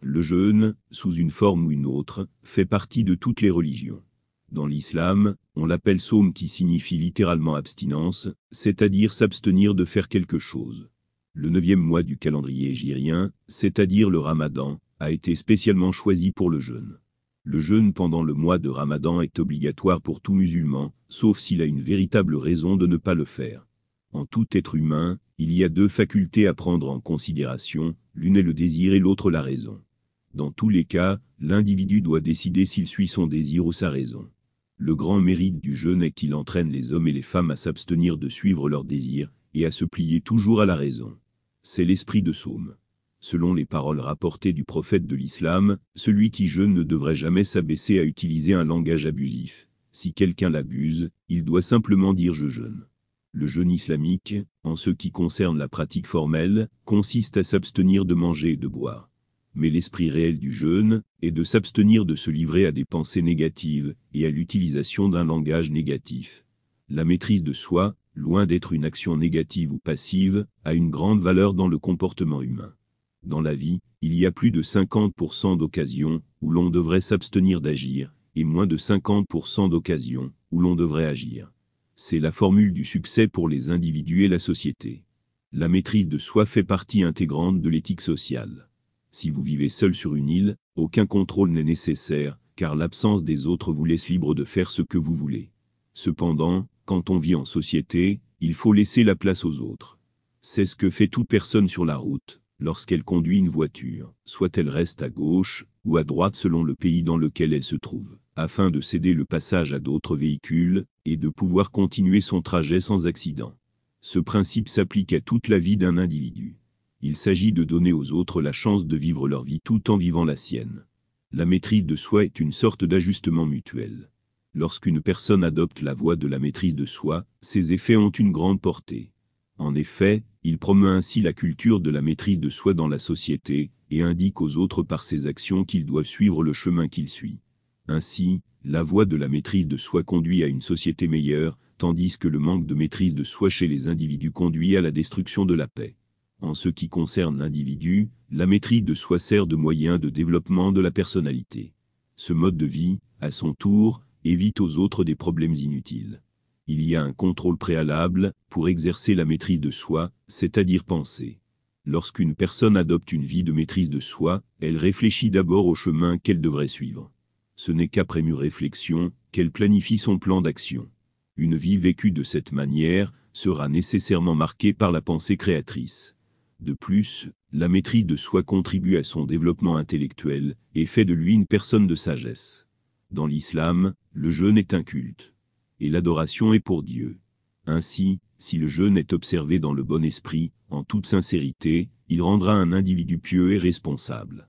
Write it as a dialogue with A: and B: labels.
A: Le jeûne, sous une forme ou une autre, fait partie de toutes les religions. Dans l'islam, on l'appelle saum qui signifie littéralement abstinence, c'est-à-dire s'abstenir de faire quelque chose. Le neuvième mois du calendrier égyrien, c'est-à-dire le ramadan, a été spécialement choisi pour le jeûne. Le jeûne pendant le mois de ramadan est obligatoire pour tout musulman, sauf s'il a une véritable raison de ne pas le faire. En tout être humain, il y a deux facultés à prendre en considération, l'une est le désir et l'autre la raison. Dans tous les cas, l'individu doit décider s'il suit son désir ou sa raison. Le grand mérite du jeûne est qu'il entraîne les hommes et les femmes à s'abstenir de suivre leurs désirs, et à se plier toujours à la raison. C'est l'esprit de Saume. Selon les paroles rapportées du prophète de l'islam, celui qui jeûne ne devrait jamais s'abaisser à utiliser un langage abusif. Si quelqu'un l'abuse, il doit simplement dire je jeûne. Le jeûne islamique, en ce qui concerne la pratique formelle, consiste à s'abstenir de manger et de boire mais l'esprit réel du jeûne est de s'abstenir de se livrer à des pensées négatives et à l'utilisation d'un langage négatif. La maîtrise de soi, loin d'être une action négative ou passive, a une grande valeur dans le comportement humain. Dans la vie, il y a plus de 50% d'occasions où l'on devrait s'abstenir d'agir, et moins de 50% d'occasions où l'on devrait agir. C'est la formule du succès pour les individus et la société. La maîtrise de soi fait partie intégrante de l'éthique sociale. Si vous vivez seul sur une île, aucun contrôle n'est nécessaire, car l'absence des autres vous laisse libre de faire ce que vous voulez. Cependant, quand on vit en société, il faut laisser la place aux autres. C'est ce que fait toute personne sur la route, lorsqu'elle conduit une voiture, soit elle reste à gauche ou à droite selon le pays dans lequel elle se trouve, afin de céder le passage à d'autres véhicules et de pouvoir continuer son trajet sans accident. Ce principe s'applique à toute la vie d'un individu. Il s'agit de donner aux autres la chance de vivre leur vie tout en vivant la sienne. La maîtrise de soi est une sorte d'ajustement mutuel. Lorsqu'une personne adopte la voie de la maîtrise de soi, ses effets ont une grande portée. En effet, il promeut ainsi la culture de la maîtrise de soi dans la société, et indique aux autres par ses actions qu'ils doivent suivre le chemin qu'il suit. Ainsi, la voie de la maîtrise de soi conduit à une société meilleure, tandis que le manque de maîtrise de soi chez les individus conduit à la destruction de la paix. En ce qui concerne l'individu, la maîtrise de soi sert de moyen de développement de la personnalité. Ce mode de vie, à son tour, évite aux autres des problèmes inutiles. Il y a un contrôle préalable pour exercer la maîtrise de soi, c'est-à-dire penser. Lorsqu'une personne adopte une vie de maîtrise de soi, elle réfléchit d'abord au chemin qu'elle devrait suivre. Ce n'est qu'après mûre réflexion qu'elle planifie son plan d'action. Une vie vécue de cette manière sera nécessairement marquée par la pensée créatrice. De plus, la maîtrise de soi contribue à son développement intellectuel et fait de lui une personne de sagesse. Dans l'islam, le jeûne est un culte. Et l'adoration est pour Dieu. Ainsi, si le jeûne est observé dans le bon esprit, en toute sincérité, il rendra un individu pieux et responsable.